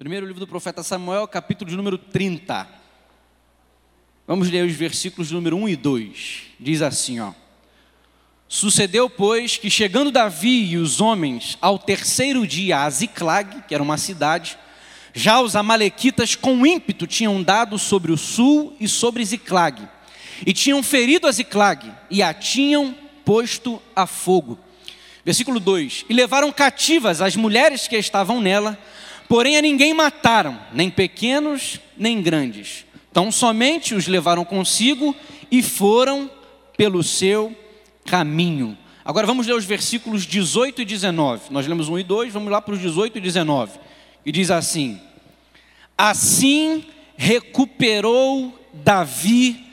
Primeiro livro do profeta Samuel, capítulo de número 30. Vamos ler os versículos número 1 e 2. Diz assim, ó. Sucedeu, pois, que chegando Davi e os homens ao terceiro dia a Ziclag, que era uma cidade, já os amalequitas com ímpeto tinham dado sobre o sul e sobre Ziclag, e tinham ferido a Ziclag, e a tinham posto a fogo. Versículo 2: E levaram cativas as mulheres que estavam nela, Porém a ninguém mataram, nem pequenos, nem grandes. Então somente os levaram consigo e foram pelo seu caminho. Agora vamos ler os versículos 18 e 19. Nós lemos 1 e 2, vamos lá para os 18 e 19. E diz assim: Assim recuperou Davi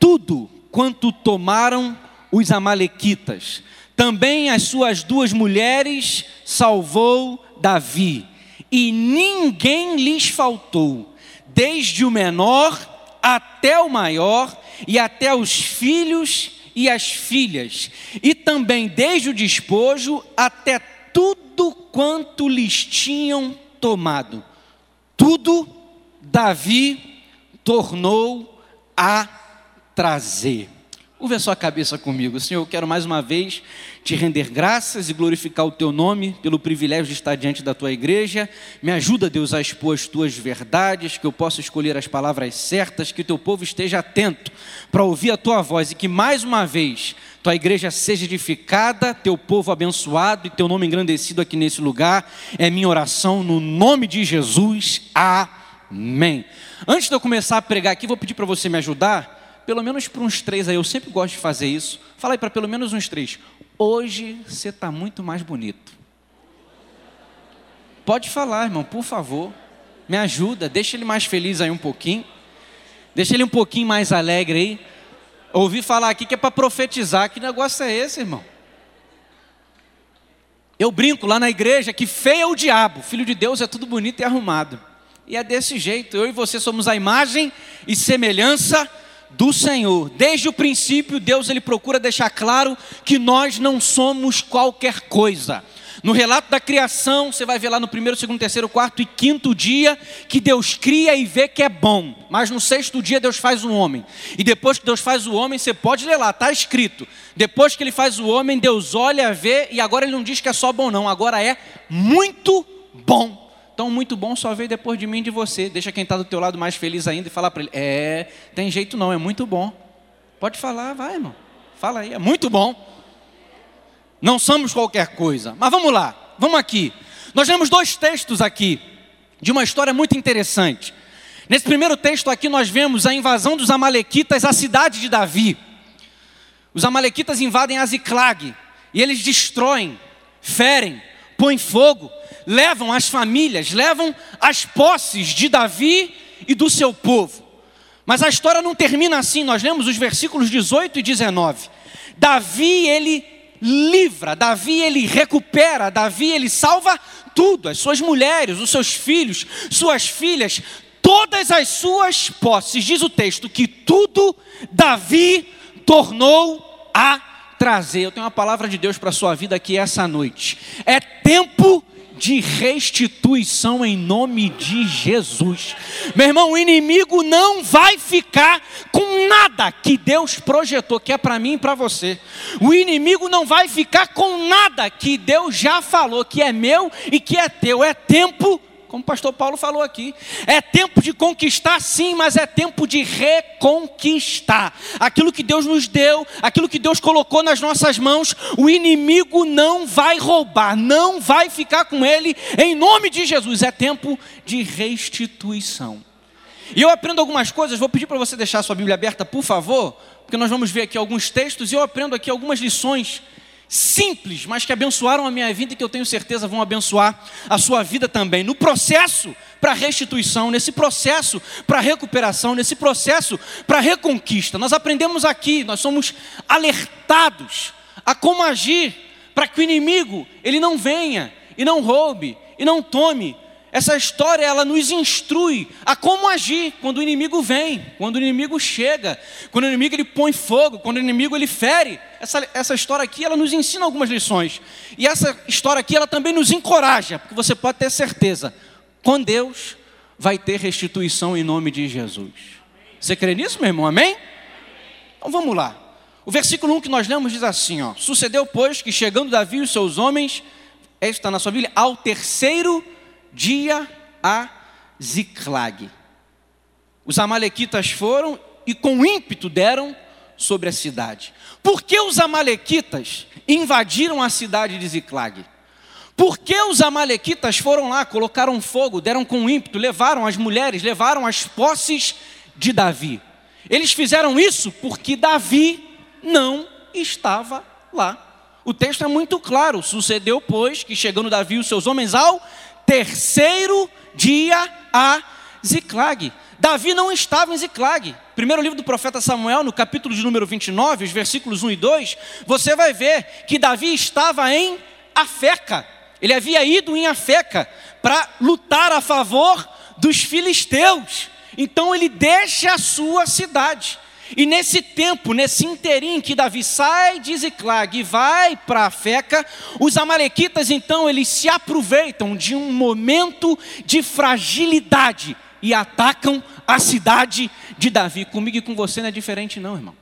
tudo quanto tomaram os amalequitas. Também as suas duas mulheres salvou Davi e ninguém lhes faltou, desde o menor até o maior, e até os filhos e as filhas, e também desde o despojo até tudo quanto lhes tinham tomado. Tudo Davi tornou a trazer. Curva a sua cabeça comigo. Senhor, eu quero mais uma vez te render graças e glorificar o teu nome pelo privilégio de estar diante da tua igreja. Me ajuda, Deus, a expor as tuas verdades, que eu possa escolher as palavras certas, que o teu povo esteja atento para ouvir a tua voz e que mais uma vez tua igreja seja edificada, teu povo abençoado e teu nome engrandecido aqui nesse lugar. É minha oração no nome de Jesus. Amém. Antes de eu começar a pregar aqui, vou pedir para você me ajudar pelo menos para uns três aí, eu sempre gosto de fazer isso. Fala aí para pelo menos uns três. Hoje você está muito mais bonito. Pode falar, irmão, por favor. Me ajuda, deixa ele mais feliz aí um pouquinho. Deixa ele um pouquinho mais alegre aí. Ouvi falar aqui que é para profetizar. Que negócio é esse, irmão? Eu brinco lá na igreja que feio é o diabo, filho de Deus é tudo bonito e arrumado. E é desse jeito. Eu e você somos a imagem e semelhança do Senhor. Desde o princípio, Deus ele procura deixar claro que nós não somos qualquer coisa. No relato da criação, você vai ver lá no primeiro, segundo, terceiro, quarto e quinto dia que Deus cria e vê que é bom. Mas no sexto dia Deus faz o homem. E depois que Deus faz o homem, você pode ler lá, está escrito. Depois que ele faz o homem, Deus olha, vê, e agora ele não diz que é só bom, não. Agora é muito bom. Então, muito bom só veio depois de mim e de você. Deixa quem está do teu lado mais feliz ainda e falar para ele: É, tem jeito não, é muito bom. Pode falar, vai, irmão. Fala aí, é muito bom. Não somos qualquer coisa. Mas vamos lá, vamos aqui. Nós temos dois textos aqui, de uma história muito interessante. Nesse primeiro texto aqui, nós vemos a invasão dos Amalequitas à cidade de Davi. Os Amalequitas invadem Aziclag e eles destroem, ferem, põem fogo levam as famílias, levam as posses de Davi e do seu povo. Mas a história não termina assim, nós lemos os versículos 18 e 19. Davi, ele livra, Davi, ele recupera, Davi, ele salva tudo, as suas mulheres, os seus filhos, suas filhas, todas as suas posses. Diz o texto que tudo Davi tornou a trazer. Eu tenho uma palavra de Deus para a sua vida aqui essa noite. É tempo de restituição em nome de Jesus. Meu irmão, o inimigo não vai ficar com nada que Deus projetou, que é para mim e para você. O inimigo não vai ficar com nada que Deus já falou, que é meu e que é teu. É tempo como o pastor Paulo falou aqui. É tempo de conquistar, sim, mas é tempo de reconquistar. Aquilo que Deus nos deu, aquilo que Deus colocou nas nossas mãos, o inimigo não vai roubar, não vai ficar com ele, em nome de Jesus. É tempo de restituição. E eu aprendo algumas coisas, vou pedir para você deixar a sua Bíblia aberta, por favor, porque nós vamos ver aqui alguns textos e eu aprendo aqui algumas lições simples, mas que abençoaram a minha vida e que eu tenho certeza vão abençoar a sua vida também. No processo para restituição, nesse processo para recuperação, nesse processo para reconquista. Nós aprendemos aqui, nós somos alertados a como agir para que o inimigo ele não venha e não roube e não tome essa história ela nos instrui a como agir quando o inimigo vem, quando o inimigo chega, quando o inimigo ele põe fogo, quando o inimigo ele fere. Essa, essa história aqui ela nos ensina algumas lições. E essa história aqui ela também nos encoraja, porque você pode ter certeza, com Deus, vai ter restituição em nome de Jesus. Você crê nisso, meu irmão? Amém? Então vamos lá. O versículo 1 que nós lemos diz assim: ó, Sucedeu, pois, que chegando Davi e os seus homens, está na sua Bíblia, ao terceiro dia a Ziclag. Os amalequitas foram e com ímpeto deram sobre a cidade. Por que os amalequitas invadiram a cidade de Ziclag? Por que os amalequitas foram lá, colocaram fogo, deram com ímpeto, levaram as mulheres, levaram as posses de Davi? Eles fizeram isso porque Davi não estava lá. O texto é muito claro. Sucedeu, pois, que chegando Davi e os seus homens ao terceiro dia a Ziclag. Davi não estava em Ziclag. Primeiro livro do profeta Samuel, no capítulo de número 29, os versículos 1 e 2, você vai ver que Davi estava em Afeca. Ele havia ido em Afeca para lutar a favor dos filisteus. Então ele deixa a sua cidade. E nesse tempo, nesse interim que Davi sai de Ziclag e vai para a Feca, os amalequitas então eles se aproveitam de um momento de fragilidade e atacam a cidade de Davi. Comigo e com você não é diferente não, irmão.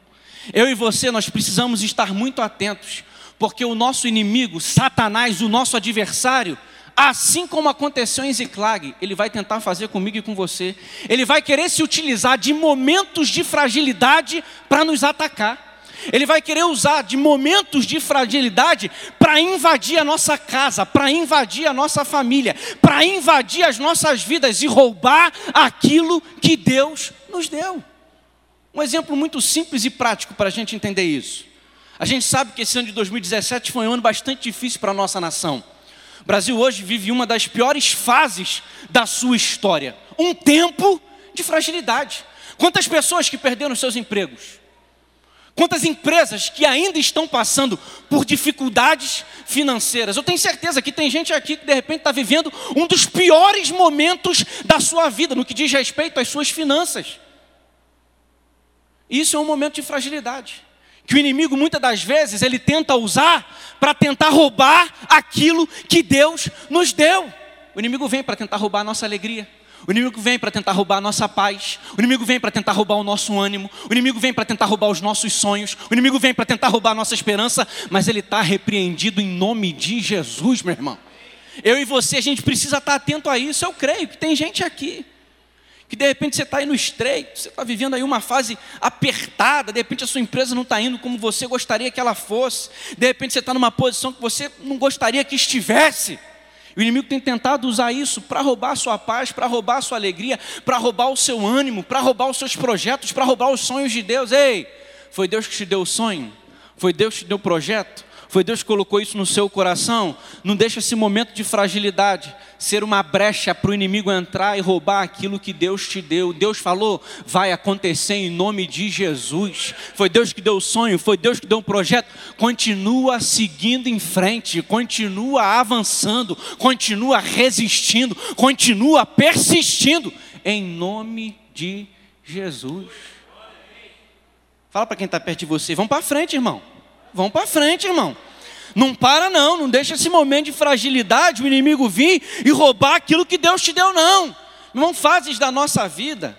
Eu e você nós precisamos estar muito atentos, porque o nosso inimigo, Satanás, o nosso adversário, Assim como aconteceu em Ziclag, ele vai tentar fazer comigo e com você. Ele vai querer se utilizar de momentos de fragilidade para nos atacar. Ele vai querer usar de momentos de fragilidade para invadir a nossa casa, para invadir a nossa família, para invadir as nossas vidas e roubar aquilo que Deus nos deu. Um exemplo muito simples e prático para a gente entender isso. A gente sabe que esse ano de 2017 foi um ano bastante difícil para a nossa nação. O Brasil hoje vive uma das piores fases da sua história. Um tempo de fragilidade. Quantas pessoas que perderam seus empregos? Quantas empresas que ainda estão passando por dificuldades financeiras? Eu tenho certeza que tem gente aqui que de repente está vivendo um dos piores momentos da sua vida no que diz respeito às suas finanças. Isso é um momento de fragilidade que o inimigo muitas das vezes ele tenta usar para tentar roubar aquilo que Deus nos deu. O inimigo vem para tentar roubar a nossa alegria. O inimigo vem para tentar roubar a nossa paz. O inimigo vem para tentar roubar o nosso ânimo. O inimigo vem para tentar roubar os nossos sonhos. O inimigo vem para tentar roubar a nossa esperança. Mas ele está repreendido em nome de Jesus, meu irmão. Eu e você, a gente precisa estar atento a isso. Eu creio que tem gente aqui que de repente você está aí no estreito, você está vivendo aí uma fase apertada, de repente a sua empresa não está indo como você gostaria que ela fosse, de repente você está numa posição que você não gostaria que estivesse. O inimigo tem tentado usar isso para roubar a sua paz, para roubar a sua alegria, para roubar o seu ânimo, para roubar os seus projetos, para roubar os sonhos de Deus. Ei, foi Deus que te deu o sonho? Foi Deus que te deu o projeto? Foi Deus que colocou isso no seu coração. Não deixa esse momento de fragilidade ser uma brecha para o inimigo entrar e roubar aquilo que Deus te deu. Deus falou, vai acontecer em nome de Jesus. Foi Deus que deu o sonho, foi Deus que deu um projeto. Continua seguindo em frente, continua avançando, continua resistindo, continua persistindo em nome de Jesus. Fala para quem está perto de você, vamos para frente, irmão. Vamos para frente, irmão. Não para não, não deixa esse momento de fragilidade, o inimigo vir e roubar aquilo que Deus te deu, não. Não fases da nossa vida,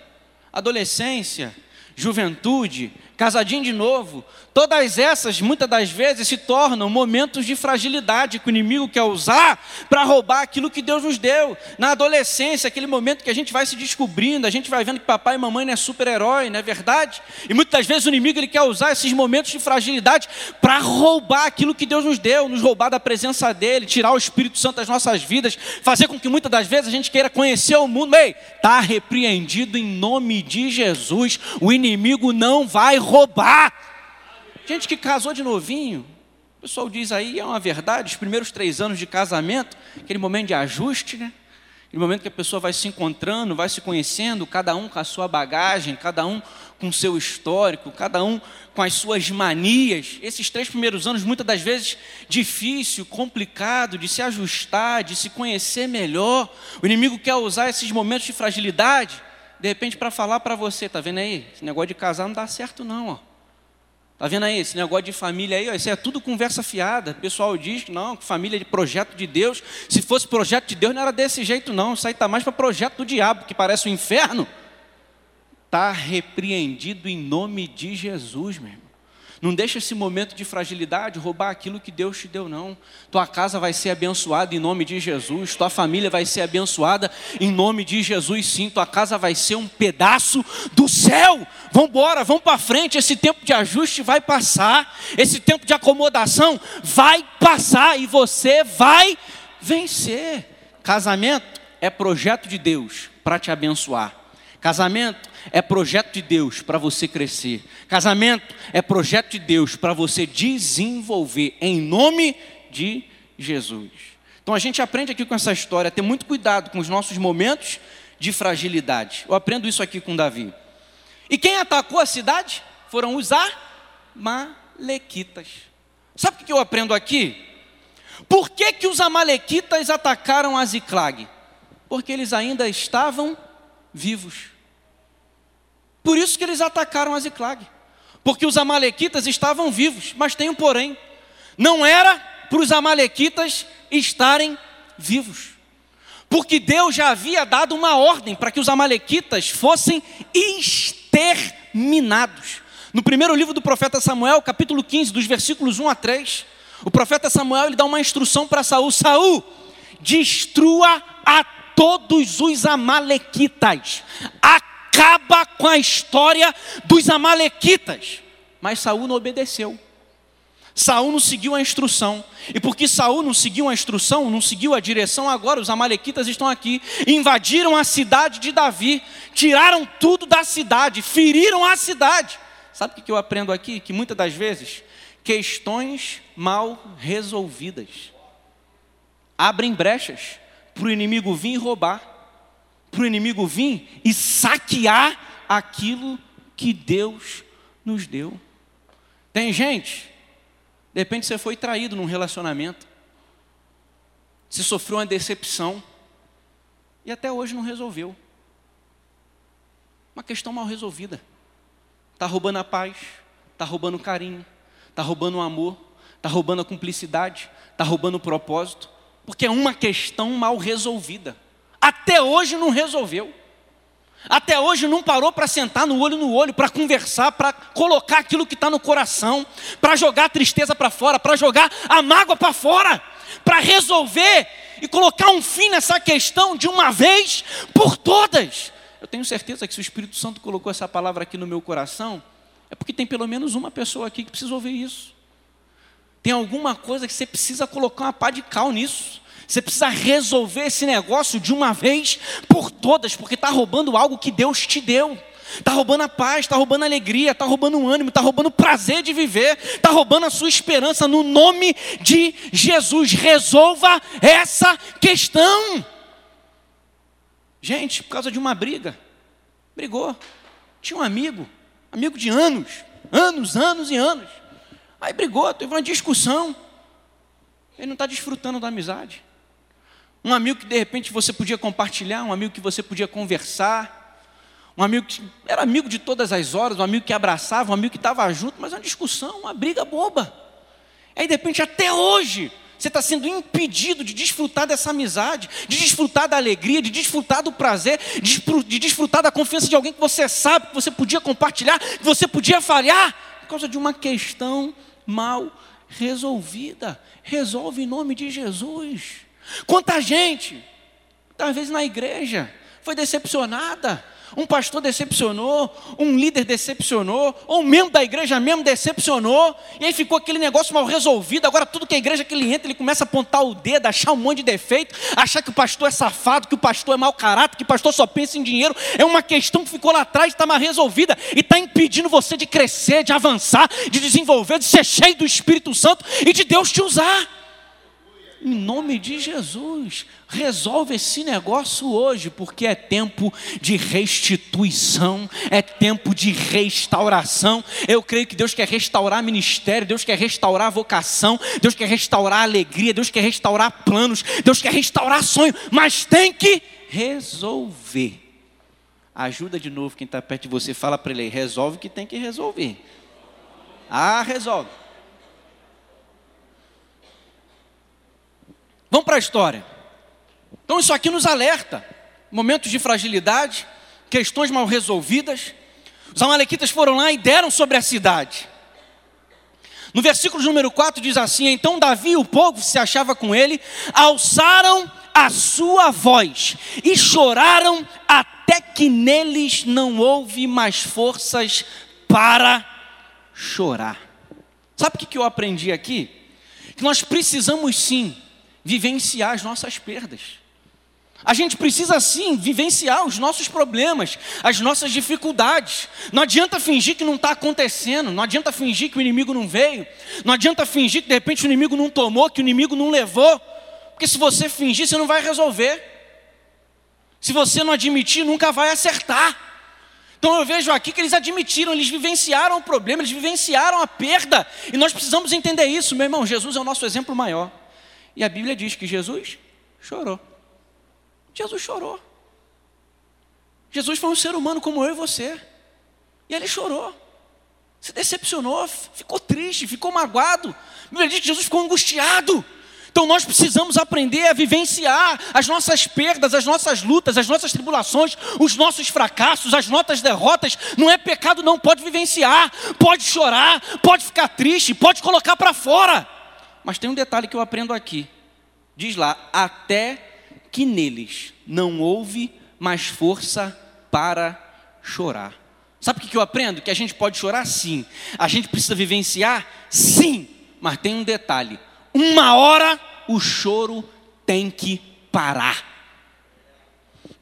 adolescência, juventude, casadinho de novo, todas essas, muitas das vezes, se tornam momentos de fragilidade que o inimigo quer usar para roubar aquilo que Deus nos deu. Na adolescência, aquele momento que a gente vai se descobrindo, a gente vai vendo que papai e mamãe não é super-herói, não é verdade? E muitas vezes o inimigo ele quer usar esses momentos de fragilidade para roubar aquilo que Deus nos deu, nos roubar da presença dele, tirar o Espírito Santo das nossas vidas, fazer com que muitas das vezes a gente queira conhecer o mundo. Ei, está repreendido em nome de Jesus. O inimigo não vai roubar. Gente que casou de novinho, o pessoal diz aí, é uma verdade, os primeiros três anos de casamento, aquele momento de ajuste, né? Aquele momento que a pessoa vai se encontrando, vai se conhecendo, cada um com a sua bagagem, cada um com o seu histórico, cada um com as suas manias. Esses três primeiros anos, muitas das vezes, difícil, complicado de se ajustar, de se conhecer melhor. O inimigo quer usar esses momentos de fragilidade de repente para falar para você, tá vendo aí? Esse negócio de casar não dá certo não, ó. Tá vendo aí esse negócio de família aí? Ó, isso é tudo conversa fiada. O pessoal diz que não, que família é de projeto de Deus. Se fosse projeto de Deus, não era desse jeito, não. Isso aí está mais para projeto do diabo, que parece o um inferno. Está repreendido em nome de Jesus, meu irmão. Não deixa esse momento de fragilidade roubar aquilo que Deus te deu, não. Tua casa vai ser abençoada em nome de Jesus, tua família vai ser abençoada em nome de Jesus, sim. Tua casa vai ser um pedaço do céu. Vamos embora, vamos para frente. Esse tempo de ajuste vai passar, esse tempo de acomodação vai passar e você vai vencer. Casamento é projeto de Deus para te abençoar. Casamento é projeto de Deus para você crescer. Casamento é projeto de Deus para você desenvolver em nome de Jesus. Então a gente aprende aqui com essa história a ter muito cuidado com os nossos momentos de fragilidade. Eu aprendo isso aqui com Davi. E quem atacou a cidade foram os amalequitas. Sabe o que eu aprendo aqui? Por que, que os amalequitas atacaram a Ziclag? Porque eles ainda estavam vivos. Por isso que eles atacaram a Ziclag. Porque os amalequitas estavam vivos, mas tem um porém. Não era para os amalequitas estarem vivos. Porque Deus já havia dado uma ordem para que os amalequitas fossem exterminados. No primeiro livro do profeta Samuel, capítulo 15, dos versículos 1 a 3, o profeta Samuel ele dá uma instrução para Saul: Saul, destrua a todos os amalequitas, acaba com a história dos amalequitas. Mas Saul não obedeceu. Saul não seguiu a instrução. E porque Saul não seguiu a instrução, não seguiu a direção, agora os amalequitas estão aqui, invadiram a cidade de Davi, tiraram tudo da cidade, feriram a cidade. Sabe o que eu aprendo aqui? Que muitas das vezes, questões mal resolvidas abrem brechas para o inimigo vir roubar, para o inimigo vir e saquear aquilo que Deus nos deu. Tem gente, de repente você foi traído num relacionamento, você sofreu uma decepção e até hoje não resolveu. Uma questão mal resolvida. Está roubando a paz, está roubando o carinho, está roubando o amor, está roubando a cumplicidade, está roubando o propósito porque é uma questão mal resolvida. Até hoje não resolveu. Até hoje não parou para sentar no olho no olho, para conversar, para colocar aquilo que está no coração, para jogar a tristeza para fora, para jogar a mágoa para fora, para resolver e colocar um fim nessa questão de uma vez por todas. Eu tenho certeza que se o Espírito Santo colocou essa palavra aqui no meu coração, é porque tem pelo menos uma pessoa aqui que precisa ouvir isso. Tem alguma coisa que você precisa colocar uma pá de cal nisso. Você precisa resolver esse negócio de uma vez por todas, porque está roubando algo que Deus te deu. Está roubando a paz, está roubando a alegria, está roubando o ânimo, está roubando o prazer de viver, está roubando a sua esperança no nome de Jesus. Resolva essa questão. Gente, por causa de uma briga, brigou. Tinha um amigo, amigo de anos, anos, anos e anos. Aí brigou, teve uma discussão. Ele não está desfrutando da amizade. Um amigo que de repente você podia compartilhar, um amigo que você podia conversar, um amigo que era amigo de todas as horas, um amigo que abraçava, um amigo que estava junto, mas uma discussão, uma briga boba. Aí de repente, até hoje, você está sendo impedido de desfrutar dessa amizade, de desfrutar da alegria, de desfrutar do prazer, de desfrutar da confiança de alguém que você sabe, que você podia compartilhar, que você podia falhar, por causa de uma questão mal resolvida. Resolve em nome de Jesus. Quanta gente, vezes na igreja, foi decepcionada. Um pastor decepcionou, um líder decepcionou, ou um membro da igreja mesmo decepcionou, e aí ficou aquele negócio mal resolvido. Agora, tudo que a igreja que ele entra, ele começa a apontar o dedo, achar um monte de defeito, achar que o pastor é safado, que o pastor é mau caráter, que o pastor só pensa em dinheiro. É uma questão que ficou lá atrás, está mal resolvida, e está impedindo você de crescer, de avançar, de desenvolver, de ser cheio do Espírito Santo e de Deus te usar. Em nome de Jesus, resolve esse negócio hoje, porque é tempo de restituição, é tempo de restauração. Eu creio que Deus quer restaurar ministério, Deus quer restaurar vocação, Deus quer restaurar alegria, Deus quer restaurar planos, Deus quer restaurar sonho, mas tem que resolver. Ajuda de novo quem está perto de você, fala para ele, resolve o que tem que resolver. Ah, resolve. Vamos para a história. Então isso aqui nos alerta. Momentos de fragilidade, questões mal resolvidas. Os amalequitas foram lá e deram sobre a cidade. No versículo número 4 diz assim: Então Davi e o povo se achava com ele, alçaram a sua voz e choraram até que neles não houve mais forças para chorar. Sabe o que eu aprendi aqui? Que nós precisamos sim vivenciar as nossas perdas. A gente precisa sim vivenciar os nossos problemas, as nossas dificuldades. Não adianta fingir que não está acontecendo, não adianta fingir que o inimigo não veio, não adianta fingir que de repente o inimigo não tomou, que o inimigo não levou, porque se você fingir, você não vai resolver. Se você não admitir, nunca vai acertar. Então eu vejo aqui que eles admitiram, eles vivenciaram o problema, eles vivenciaram a perda, e nós precisamos entender isso, meu irmão. Jesus é o nosso exemplo maior. E a Bíblia diz que Jesus chorou. Jesus chorou. Jesus foi um ser humano como eu e você. E ele chorou. Se decepcionou, ficou triste, ficou magoado. A Bíblia diz que Jesus ficou angustiado. Então nós precisamos aprender a vivenciar as nossas perdas, as nossas lutas, as nossas tribulações, os nossos fracassos, as nossas derrotas. Não é pecado, não pode vivenciar, pode chorar, pode ficar triste, pode colocar para fora. Mas tem um detalhe que eu aprendo aqui. Diz lá, até que neles não houve mais força para chorar. Sabe o que eu aprendo? Que a gente pode chorar sim, a gente precisa vivenciar sim, mas tem um detalhe: uma hora o choro tem que parar.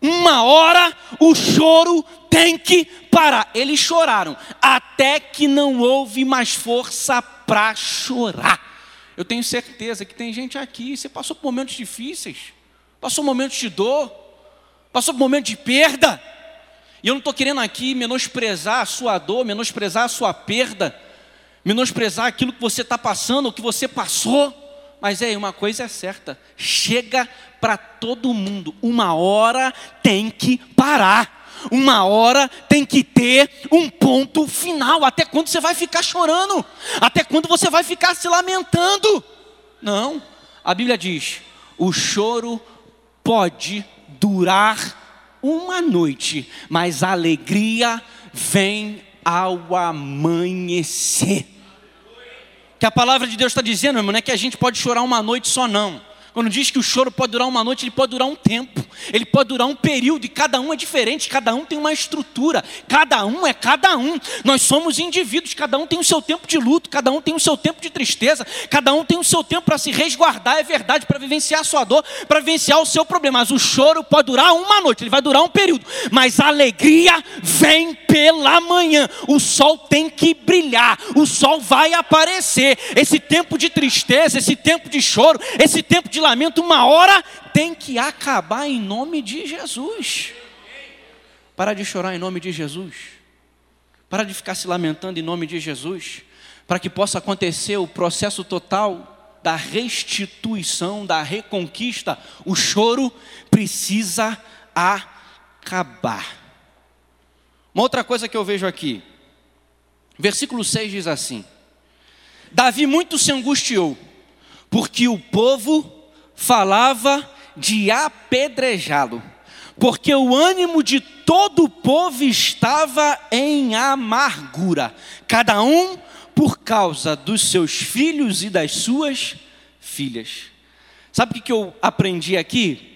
Uma hora o choro tem que parar. Eles choraram até que não houve mais força para chorar. Eu tenho certeza que tem gente aqui, você passou por momentos difíceis, passou momentos de dor, passou por momentos de perda. E eu não estou querendo aqui menosprezar a sua dor, menosprezar a sua perda, menosprezar aquilo que você está passando, o que você passou. Mas é, uma coisa é certa: chega para todo mundo, uma hora tem que parar uma hora tem que ter um ponto final. Até quando você vai ficar chorando? Até quando você vai ficar se lamentando? Não, a Bíblia diz: o choro pode durar uma noite, mas a alegria vem ao amanhecer. Que a palavra de Deus está dizendo, irmão, não é que a gente pode chorar uma noite só, não. Quando diz que o choro pode durar uma noite, ele pode durar um tempo, ele pode durar um período, e cada um é diferente, cada um tem uma estrutura, cada um é cada um. Nós somos indivíduos, cada um tem o seu tempo de luto, cada um tem o seu tempo de tristeza, cada um tem o seu tempo para se resguardar, é verdade, para vivenciar a sua dor, para vivenciar o seu problema. Mas o choro pode durar uma noite, ele vai durar um período, mas a alegria vem pela manhã. O sol tem que brilhar, o sol vai aparecer. Esse tempo de tristeza, esse tempo de choro, esse tempo de lamento, uma hora tem que acabar em nome de Jesus. Para de chorar em nome de Jesus. Para de ficar se lamentando em nome de Jesus. Para que possa acontecer o processo total da restituição, da reconquista. O choro precisa acabar. Uma outra coisa que eu vejo aqui. Versículo 6 diz assim: Davi muito se angustiou, porque o povo falava de apedrejá-lo, porque o ânimo de todo o povo estava em amargura, cada um por causa dos seus filhos e das suas filhas. Sabe o que eu aprendi aqui?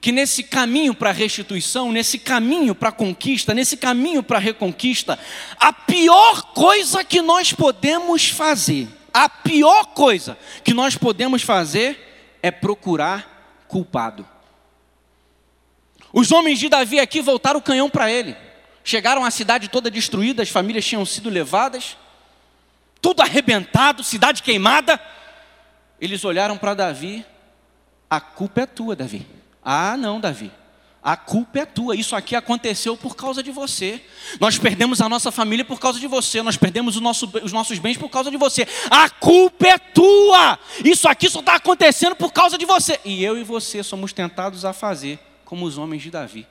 Que nesse caminho para a restituição, nesse caminho para a conquista, nesse caminho para a reconquista, a pior coisa que nós podemos fazer, a pior coisa que nós podemos fazer é procurar culpado. Os homens de Davi aqui voltaram o canhão para ele. Chegaram à cidade toda destruída, as famílias tinham sido levadas, tudo arrebentado, cidade queimada. Eles olharam para Davi: a culpa é tua, Davi. Ah, não, Davi. A culpa é tua. Isso aqui aconteceu por causa de você. Nós perdemos a nossa família por causa de você. Nós perdemos nosso, os nossos bens por causa de você. A culpa é tua. Isso aqui só está acontecendo por causa de você. E eu e você somos tentados a fazer como os homens de Davi.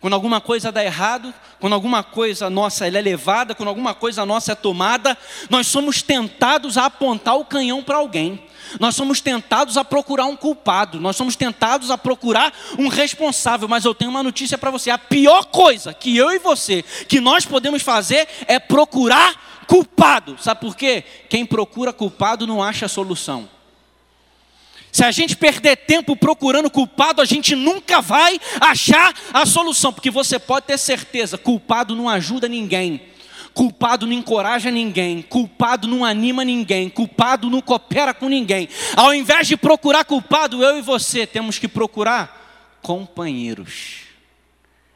Quando alguma coisa dá errado, quando alguma coisa nossa é levada, quando alguma coisa nossa é tomada, nós somos tentados a apontar o canhão para alguém. Nós somos tentados a procurar um culpado, nós somos tentados a procurar um responsável, mas eu tenho uma notícia para você: a pior coisa que eu e você, que nós podemos fazer é procurar culpado. Sabe por quê? Quem procura culpado não acha solução. Se a gente perder tempo procurando culpado, a gente nunca vai achar a solução, porque você pode ter certeza, culpado não ajuda ninguém. Culpado não encoraja ninguém, culpado não anima ninguém, culpado não coopera com ninguém. Ao invés de procurar culpado, eu e você temos que procurar companheiros.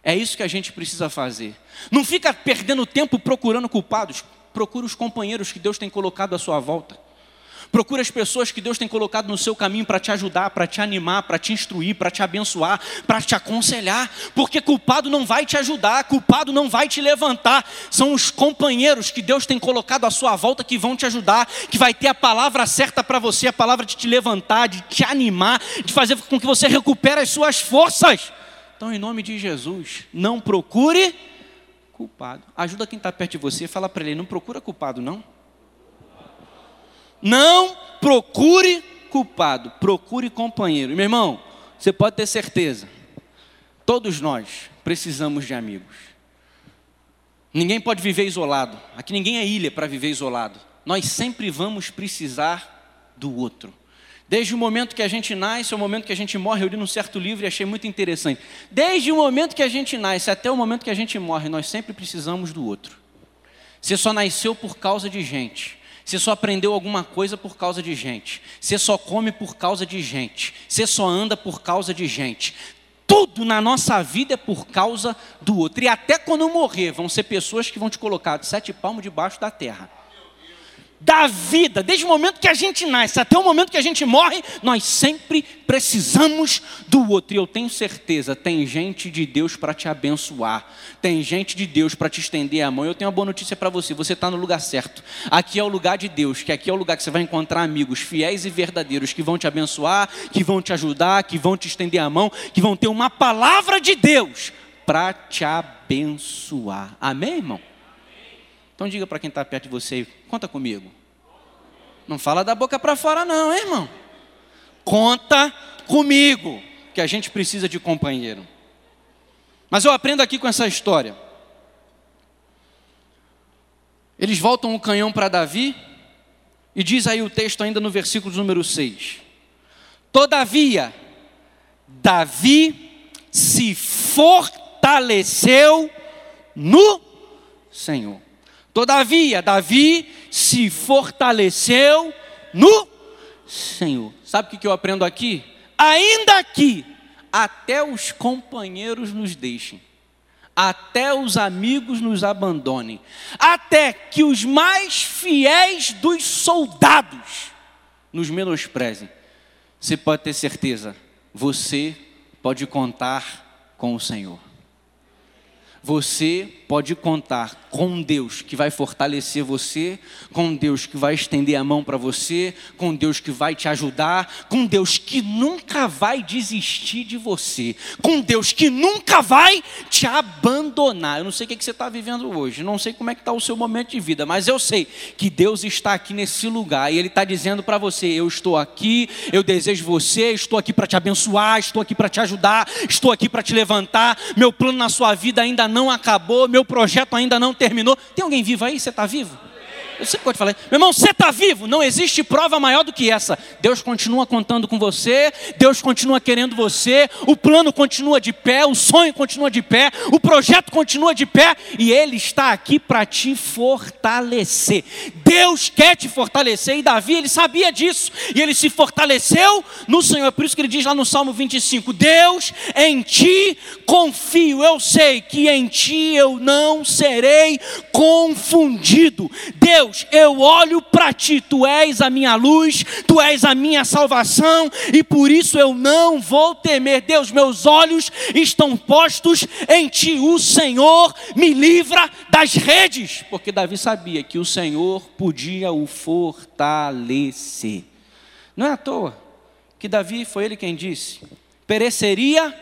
É isso que a gente precisa fazer. Não fica perdendo tempo procurando culpados, procura os companheiros que Deus tem colocado à sua volta. Procura as pessoas que Deus tem colocado no seu caminho para te ajudar, para te animar, para te instruir, para te abençoar, para te aconselhar, porque culpado não vai te ajudar, culpado não vai te levantar. São os companheiros que Deus tem colocado à sua volta que vão te ajudar, que vai ter a palavra certa para você, a palavra de te levantar, de te animar, de fazer com que você recupere as suas forças. Então, em nome de Jesus, não procure culpado. Ajuda quem está perto de você, fala para ele, não procura culpado não. Não procure culpado, procure companheiro. meu irmão, você pode ter certeza, todos nós precisamos de amigos. Ninguém pode viver isolado. Aqui ninguém é ilha para viver isolado. Nós sempre vamos precisar do outro. Desde o momento que a gente nasce ao momento que a gente morre, eu li num certo livro e achei muito interessante. Desde o momento que a gente nasce até o momento que a gente morre, nós sempre precisamos do outro. Você só nasceu por causa de gente. Você só aprendeu alguma coisa por causa de gente. Você só come por causa de gente. Você só anda por causa de gente. Tudo na nossa vida é por causa do outro. E até quando morrer, vão ser pessoas que vão te colocar de sete palmos debaixo da terra da vida, desde o momento que a gente nasce até o momento que a gente morre, nós sempre precisamos do outro. E eu tenho certeza, tem gente de Deus para te abençoar, tem gente de Deus para te estender a mão. Eu tenho uma boa notícia para você: você está no lugar certo. Aqui é o lugar de Deus, que aqui é o lugar que você vai encontrar amigos fiéis e verdadeiros que vão te abençoar, que vão te ajudar, que vão te estender a mão, que vão ter uma palavra de Deus para te abençoar. Amém, irmão? Então diga para quem está perto de você, conta comigo. Não fala da boca para fora, não, hein, irmão. Conta comigo, que a gente precisa de companheiro. Mas eu aprendo aqui com essa história. Eles voltam o canhão para Davi, e diz aí o texto ainda no versículo número 6. Todavia, Davi se fortaleceu no Senhor. Todavia, Davi se fortaleceu no Senhor. Sabe o que eu aprendo aqui? Ainda que até os companheiros nos deixem, até os amigos nos abandonem, até que os mais fiéis dos soldados nos menosprezem, você pode ter certeza, você pode contar com o Senhor você pode contar com Deus que vai fortalecer você, com Deus que vai estender a mão para você, com Deus que vai te ajudar, com Deus que nunca vai desistir de você, com Deus que nunca vai te abandonar. Eu não sei o que você está vivendo hoje, não sei como é que está o seu momento de vida, mas eu sei que Deus está aqui nesse lugar e Ele está dizendo para você: Eu estou aqui, eu desejo você, estou aqui para te abençoar, estou aqui para te ajudar, estou aqui para te levantar. Meu plano na sua vida ainda não acabou, meu projeto ainda não terminou. Tem alguém vivo aí? Você está vivo? Eu sempre pode falar, meu irmão, você está vivo, não existe prova maior do que essa. Deus continua contando com você, Deus continua querendo você, o plano continua de pé, o sonho continua de pé, o projeto continua de pé e Ele está aqui para te fortalecer. Deus quer te fortalecer e Davi, ele sabia disso e ele se fortaleceu no Senhor. É por isso que ele diz lá no Salmo 25: Deus, em ti confio, eu sei que em ti eu não serei confundido. Deus, Deus, eu olho para ti, tu és a minha luz, tu és a minha salvação, e por isso eu não vou temer. Deus, meus olhos estão postos em ti. O Senhor me livra das redes, porque Davi sabia que o Senhor podia o fortalecer. Não é à toa que Davi foi ele quem disse: pereceria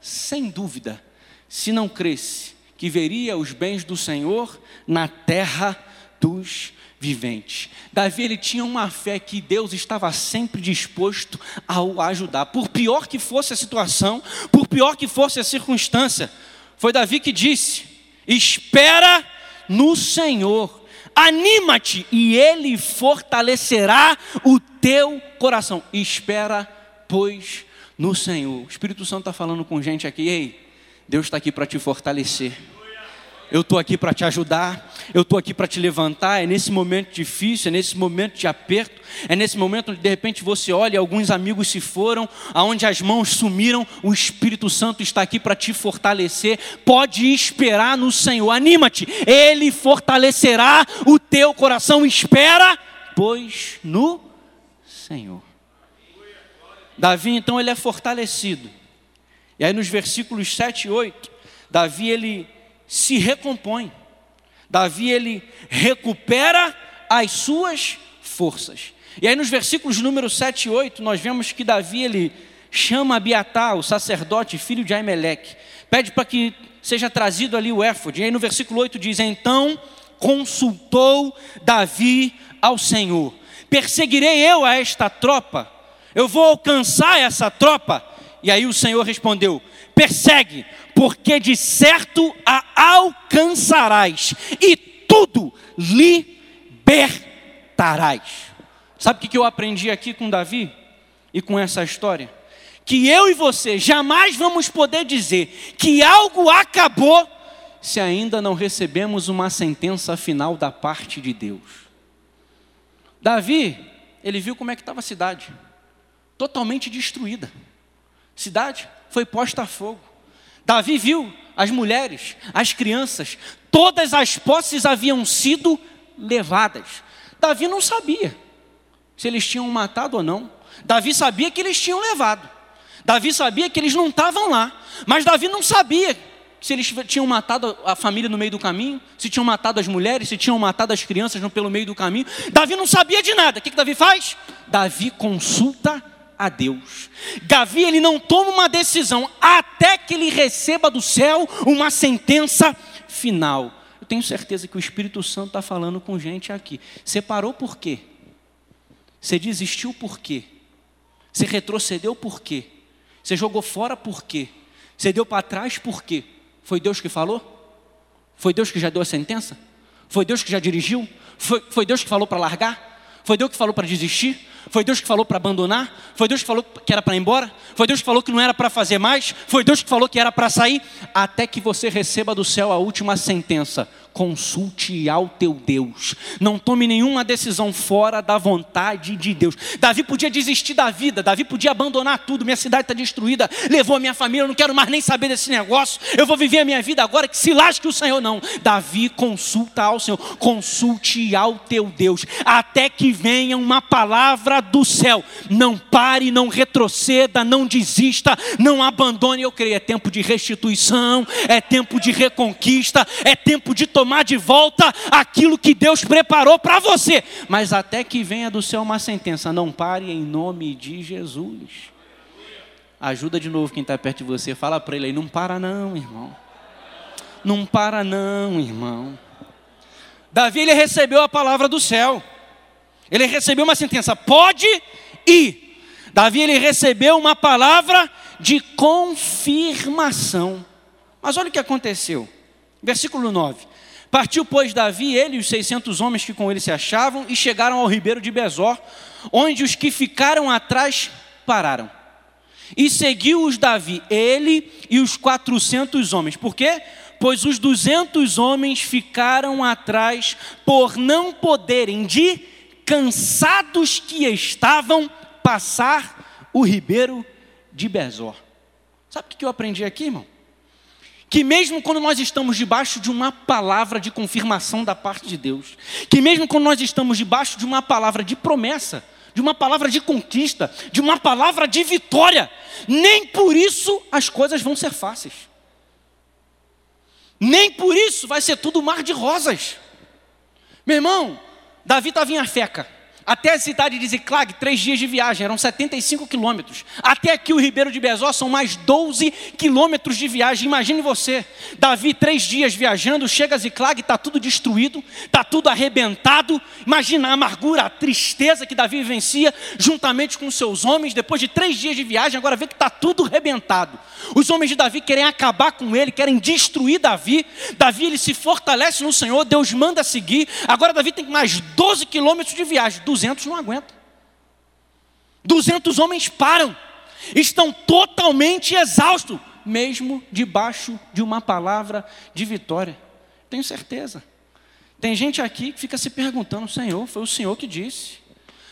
sem dúvida, se não cresce que veria os bens do Senhor na terra dos viventes. Davi ele tinha uma fé que Deus estava sempre disposto a o ajudar, por pior que fosse a situação, por pior que fosse a circunstância. Foi Davi que disse: Espera no Senhor, anima-te e Ele fortalecerá o teu coração. Espera, pois, no Senhor. O Espírito Santo está falando com gente aqui, ei, Deus está aqui para te fortalecer. Eu estou aqui para te ajudar, eu estou aqui para te levantar. É nesse momento difícil, é nesse momento de aperto, é nesse momento onde de repente você olha, alguns amigos se foram, aonde as mãos sumiram, o Espírito Santo está aqui para te fortalecer. Pode esperar no Senhor, anima-te, Ele fortalecerá o teu coração. Espera, pois no Senhor. Davi então ele é fortalecido. E aí nos versículos 7 e 8, Davi ele se recompõe. Davi ele recupera as suas forças. E aí nos versículos número 7 e 8, nós vemos que Davi ele chama Abiatar, o sacerdote, filho de Aimeleque, pede para que seja trazido ali o éfode. E aí no versículo 8 diz: "Então consultou Davi ao Senhor: Perseguirei eu a esta tropa? Eu vou alcançar essa tropa?" E aí o Senhor respondeu: Persegue, porque de certo a alcançarás, e tudo libertarás. Sabe o que eu aprendi aqui com Davi e com essa história? Que eu e você jamais vamos poder dizer que algo acabou se ainda não recebemos uma sentença final da parte de Deus. Davi, ele viu como é que estava a cidade, totalmente destruída. Cidade foi posta a fogo. Davi viu as mulheres, as crianças, todas as posses haviam sido levadas. Davi não sabia se eles tinham matado ou não. Davi sabia que eles tinham levado. Davi sabia que eles não estavam lá. Mas Davi não sabia se eles tinham matado a família no meio do caminho, se tinham matado as mulheres, se tinham matado as crianças pelo meio do caminho. Davi não sabia de nada. O que, que Davi faz? Davi consulta a Deus. Davi ele não toma uma decisão até que ele receba do céu uma sentença final. Eu tenho certeza que o Espírito Santo está falando com gente aqui. Você parou por quê? Você desistiu por quê? Você retrocedeu por quê? Você jogou fora por quê? Você deu para trás por quê? Foi Deus que falou? Foi Deus que já deu a sentença? Foi Deus que já dirigiu? Foi, foi Deus que falou para largar? Foi Deus que falou para desistir? Foi Deus que falou para abandonar? Foi Deus que falou que era para ir embora? Foi Deus que falou que não era para fazer mais? Foi Deus que falou que era para sair? Até que você receba do céu a última sentença consulte ao teu Deus. Não tome nenhuma decisão fora da vontade de Deus. Davi podia desistir da vida, Davi podia abandonar tudo. Minha cidade está destruída, levou a minha família, eu não quero mais nem saber desse negócio. Eu vou viver a minha vida agora, que se lasque o Senhor, não. Davi consulta ao Senhor, consulte ao teu Deus, até que venha uma palavra do céu. Não pare, não retroceda, não desista, não abandone. Eu creio, é tempo de restituição, é tempo de reconquista, é tempo de tomar tomar de volta aquilo que Deus preparou para você. Mas até que venha do céu uma sentença, não pare em nome de Jesus. Ajuda de novo quem está perto de você, fala para ele aí, não para não, irmão. Não para não, irmão. Davi ele recebeu a palavra do céu. Ele recebeu uma sentença, pode ir. Davi ele recebeu uma palavra de confirmação. Mas olha o que aconteceu. Versículo 9. Partiu, pois, Davi, ele e os seiscentos homens que com ele se achavam, e chegaram ao ribeiro de Bezor, onde os que ficaram atrás pararam. E seguiu-os Davi, ele e os quatrocentos homens. Por quê? Pois os duzentos homens ficaram atrás por não poderem, de cansados que estavam, passar o ribeiro de Bezor. Sabe o que eu aprendi aqui, irmão? Que mesmo quando nós estamos debaixo de uma palavra de confirmação da parte de Deus, que mesmo quando nós estamos debaixo de uma palavra de promessa, de uma palavra de conquista, de uma palavra de vitória, nem por isso as coisas vão ser fáceis. Nem por isso vai ser tudo mar de rosas. Meu irmão, Davi estava em Afeca. Até a cidade de Ziclag, três dias de viagem, eram 75 quilômetros. Até aqui o Ribeiro de Bezó são mais 12 quilômetros de viagem. Imagine você, Davi, três dias viajando, chega a Ziclag, está tudo destruído, está tudo arrebentado. Imagina a amargura, a tristeza que Davi vivencia juntamente com seus homens, depois de três dias de viagem, agora vê que está tudo arrebentado. Os homens de Davi querem acabar com ele, querem destruir Davi. Davi ele se fortalece no Senhor, Deus manda seguir. Agora Davi tem mais 12 quilômetros de viagem 200 não aguentam. 200 homens param, estão totalmente exaustos, mesmo debaixo de uma palavra de vitória. Tenho certeza. Tem gente aqui que fica se perguntando: Senhor, foi o Senhor que disse.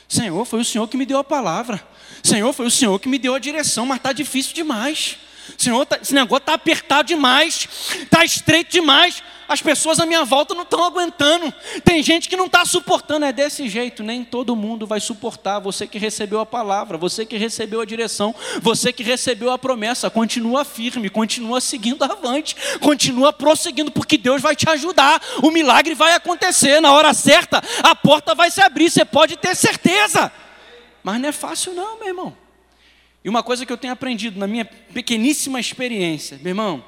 Senhor, foi o Senhor que me deu a palavra. Senhor, foi o Senhor que me deu a direção, mas está difícil demais. Senhor, tá, esse negócio está apertado demais, está estreito demais. As pessoas à minha volta não estão aguentando. Tem gente que não está suportando. É desse jeito. Nem todo mundo vai suportar. Você que recebeu a palavra, você que recebeu a direção, você que recebeu a promessa, continua firme, continua seguindo avante, continua prosseguindo, porque Deus vai te ajudar. O milagre vai acontecer na hora certa. A porta vai se abrir. Você pode ter certeza. Mas não é fácil, não, meu irmão. E uma coisa que eu tenho aprendido na minha pequeníssima experiência, meu irmão,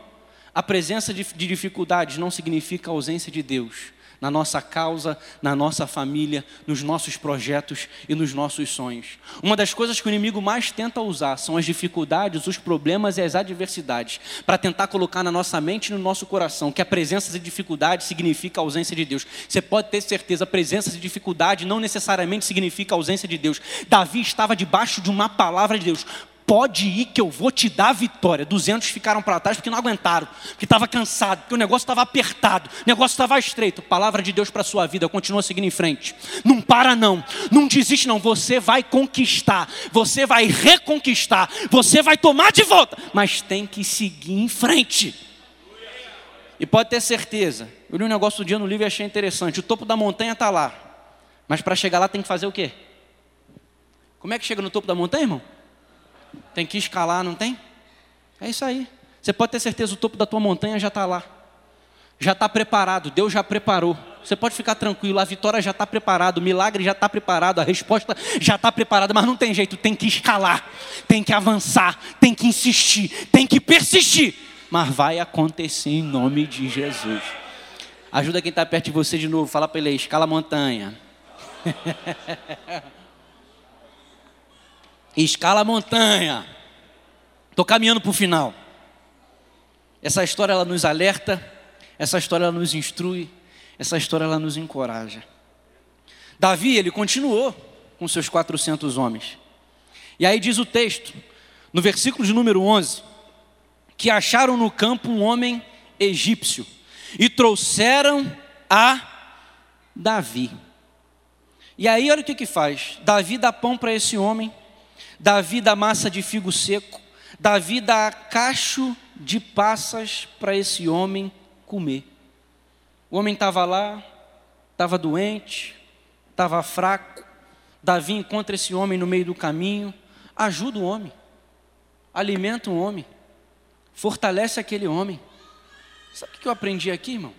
a presença de, de dificuldades não significa ausência de Deus na nossa causa, na nossa família, nos nossos projetos e nos nossos sonhos. Uma das coisas que o inimigo mais tenta usar são as dificuldades, os problemas e as adversidades, para tentar colocar na nossa mente e no nosso coração que a presença de dificuldade significa a ausência de Deus. Você pode ter certeza, a presença de dificuldade não necessariamente significa a ausência de Deus. Davi estava debaixo de uma palavra de Deus pode ir que eu vou te dar a vitória. 200 ficaram para trás porque não aguentaram, porque estava cansado, porque o negócio estava apertado, o negócio estava estreito. Palavra de Deus para a sua vida, continua seguindo em frente. Não para não, não desiste não, você vai conquistar, você vai reconquistar, você vai tomar de volta, mas tem que seguir em frente. E pode ter certeza, eu li um negócio do dia no livro e achei interessante, o topo da montanha está lá, mas para chegar lá tem que fazer o quê? Como é que chega no topo da montanha, irmão? Tem que escalar, não tem? É isso aí. Você pode ter certeza, o topo da tua montanha já está lá. Já está preparado, Deus já preparou. Você pode ficar tranquilo, a vitória já está preparada, o milagre já está preparado, a resposta já está preparada, mas não tem jeito, tem que escalar, tem que avançar, tem que insistir, tem que persistir. Mas vai acontecer em nome de Jesus. Ajuda quem está perto de você de novo, fala para ele, escala a montanha. escala a montanha. Estou caminhando para o final. Essa história ela nos alerta, essa história ela nos instrui, essa história ela nos encoraja. Davi, ele continuou com seus 400 homens. E aí diz o texto, no versículo de número 11, que acharam no campo um homem egípcio e trouxeram a Davi. E aí olha o que que faz. Davi dá pão para esse homem Davi dá massa de figo seco, Davi dá cacho de passas para esse homem comer. O homem estava lá, estava doente, estava fraco. Davi encontra esse homem no meio do caminho, ajuda o homem, alimenta o homem, fortalece aquele homem. Sabe o que eu aprendi aqui, irmão?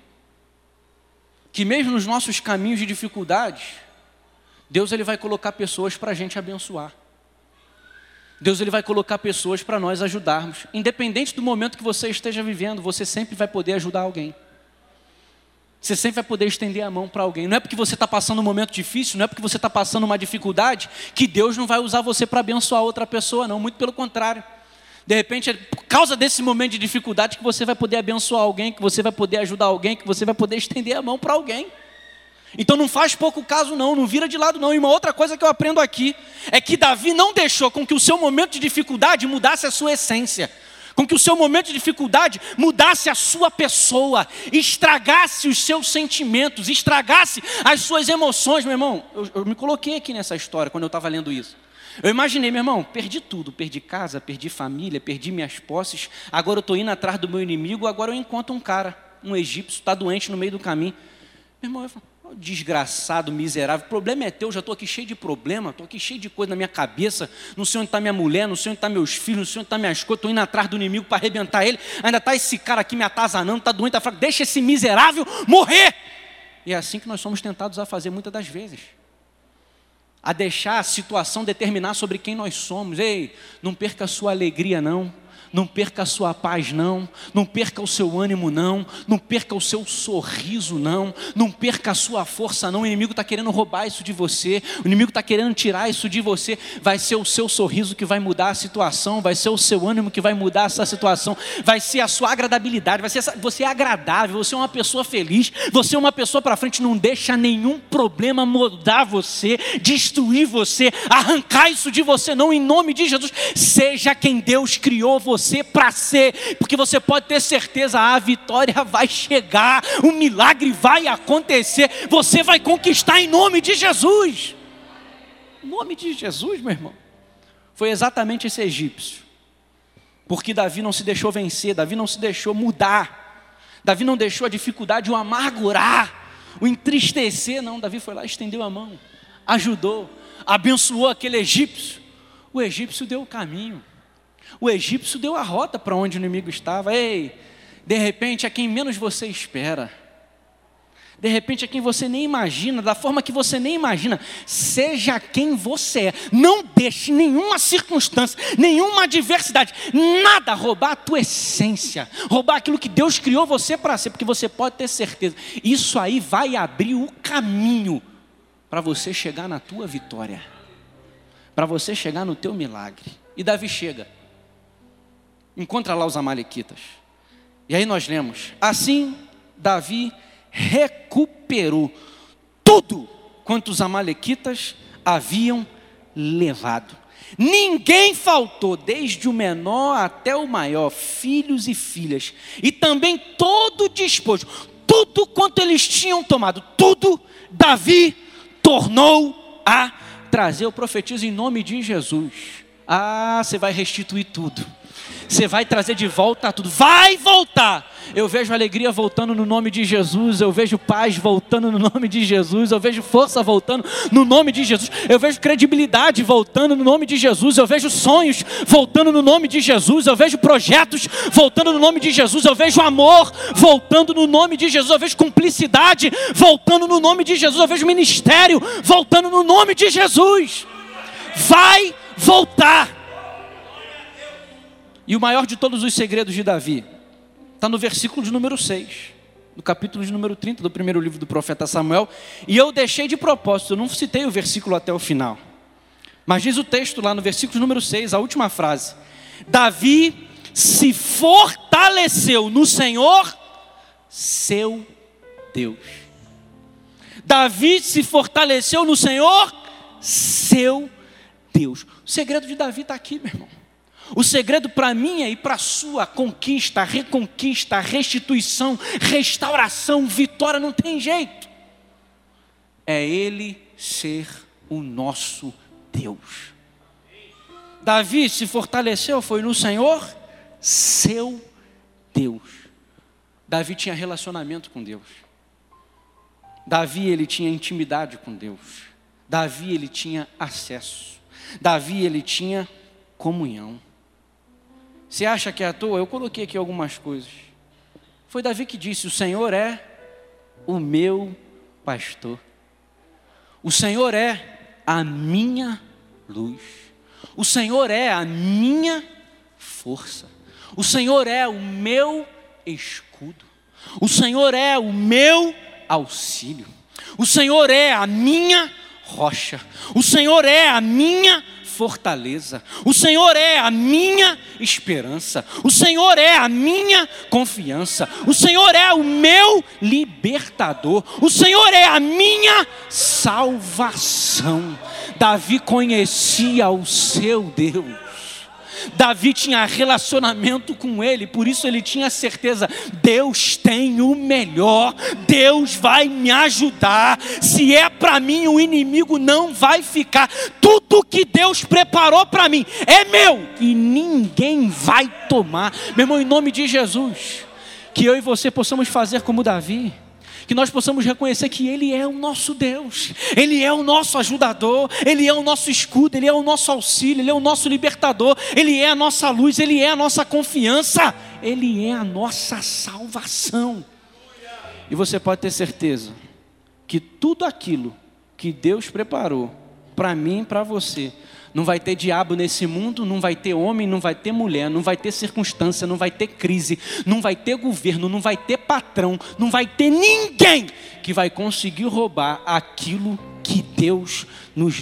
Que mesmo nos nossos caminhos de dificuldades, Deus ele vai colocar pessoas para a gente abençoar. Deus ele vai colocar pessoas para nós ajudarmos. Independente do momento que você esteja vivendo, você sempre vai poder ajudar alguém. Você sempre vai poder estender a mão para alguém. Não é porque você está passando um momento difícil, não é porque você está passando uma dificuldade, que Deus não vai usar você para abençoar outra pessoa, não. Muito pelo contrário. De repente, é por causa desse momento de dificuldade que você vai poder abençoar alguém, que você vai poder ajudar alguém, que você vai poder estender a mão para alguém. Então não faz pouco caso não, não vira de lado não. E uma outra coisa que eu aprendo aqui é que Davi não deixou com que o seu momento de dificuldade mudasse a sua essência. Com que o seu momento de dificuldade mudasse a sua pessoa, estragasse os seus sentimentos, estragasse as suas emoções, meu irmão. Eu, eu me coloquei aqui nessa história quando eu estava lendo isso. Eu imaginei, meu irmão, perdi tudo, perdi casa, perdi família, perdi minhas posses, agora eu estou indo atrás do meu inimigo, agora eu encontro um cara, um egípcio, está doente no meio do caminho. Meu irmão, eu falo, desgraçado, miserável, o problema é teu, já estou aqui cheio de problema, estou aqui cheio de coisa na minha cabeça, não sei onde está minha mulher, não sei onde estão tá meus filhos, não sei onde estão tá minhas coisas, estou indo atrás do inimigo para arrebentar ele, ainda está esse cara aqui me atazanando, está doente, está fraco, deixa esse miserável morrer. E é assim que nós somos tentados a fazer muitas das vezes. a deixar a situação determinar sobre quem nós somos. Ei, não perca a sua alegria, não. Não perca a sua paz, não. Não perca o seu ânimo, não. Não perca o seu sorriso, não. Não perca a sua força, não. O inimigo está querendo roubar isso de você. O inimigo está querendo tirar isso de você. Vai ser o seu sorriso que vai mudar a situação. Vai ser o seu ânimo que vai mudar essa situação. Vai ser a sua agradabilidade. Vai ser essa, você é agradável. Você é uma pessoa feliz. Você é uma pessoa para frente. Não deixa nenhum problema mudar você, destruir você, arrancar isso de você, não. Em nome de Jesus. Seja quem Deus criou você para ser, porque você pode ter certeza, a vitória vai chegar, o milagre vai acontecer, você vai conquistar em nome de Jesus. Em nome de Jesus, meu irmão. Foi exatamente esse egípcio. Porque Davi não se deixou vencer, Davi não se deixou mudar, Davi não deixou a dificuldade o amargurar, o entristecer, não. Davi foi lá, estendeu a mão, ajudou, abençoou aquele egípcio. O egípcio deu o caminho. O egípcio deu a rota para onde o inimigo estava. Ei, de repente, a quem menos você espera. De repente, a quem você nem imagina, da forma que você nem imagina, seja quem você é. Não deixe nenhuma circunstância, nenhuma adversidade, nada roubar a tua essência, roubar aquilo que Deus criou você para ser, porque você pode ter certeza, isso aí vai abrir o caminho para você chegar na tua vitória, para você chegar no teu milagre. E Davi chega encontra lá os Amalequitas. E aí nós lemos: assim Davi recuperou tudo quanto os Amalequitas haviam levado. Ninguém faltou, desde o menor até o maior, filhos e filhas, e também todo o despojo, tudo quanto eles tinham tomado, tudo Davi tornou a trazer. Eu profetizo em nome de Jesus. Ah, você vai restituir tudo. Você vai trazer de volta tudo. Vai voltar. Eu vejo alegria voltando no nome de Jesus. Eu vejo paz voltando no nome de Jesus. Eu vejo força voltando no nome de Jesus. Eu vejo credibilidade voltando no nome de Jesus. Eu vejo sonhos voltando no nome de Jesus. Eu vejo projetos voltando no nome de Jesus. Eu vejo amor voltando no nome de Jesus. Eu vejo cumplicidade voltando no nome de Jesus. Eu vejo ministério voltando no nome de Jesus. Vai voltar. E o maior de todos os segredos de Davi está no versículo de número 6, no capítulo de número 30 do primeiro livro do profeta Samuel. E eu deixei de propósito, eu não citei o versículo até o final. Mas diz o texto lá no versículo número 6, a última frase: Davi se fortaleceu no Senhor, seu Deus. Davi se fortaleceu no Senhor, seu Deus. O segredo de Davi está aqui, meu irmão. O segredo para é e para a sua conquista, reconquista, restituição, restauração, vitória, não tem jeito. É Ele ser o nosso Deus. Davi se fortaleceu, foi no Senhor, seu Deus. Davi tinha relacionamento com Deus. Davi ele tinha intimidade com Deus. Davi ele tinha acesso. Davi ele tinha comunhão. Você acha que é à toa? Eu coloquei aqui algumas coisas. Foi Davi que disse: O Senhor é o meu pastor. O Senhor é a minha luz. O Senhor é a minha força. O Senhor é o meu escudo. O Senhor é o meu auxílio. O Senhor é a minha rocha. O Senhor é a minha fortaleza. O Senhor é a minha esperança. O Senhor é a minha confiança. O Senhor é o meu libertador. O Senhor é a minha salvação. Davi conhecia o seu Deus. Davi tinha relacionamento com ele, por isso ele tinha certeza: Deus tem o melhor, Deus vai me ajudar. Se é para mim, o inimigo não vai ficar. Tudo que Deus preparou para mim é meu e ninguém vai tomar. Meu irmão, em nome de Jesus, que eu e você possamos fazer como Davi que nós possamos reconhecer que Ele é o nosso Deus, Ele é o nosso ajudador, Ele é o nosso escudo, Ele é o nosso auxílio, Ele é o nosso libertador, Ele é a nossa luz, Ele é a nossa confiança, Ele é a nossa salvação. E você pode ter certeza que tudo aquilo que Deus preparou para mim e para você. Não vai ter diabo nesse mundo, não vai ter homem, não vai ter mulher, não vai ter circunstância, não vai ter crise, não vai ter governo, não vai ter patrão, não vai ter ninguém que vai conseguir roubar aquilo que Deus nos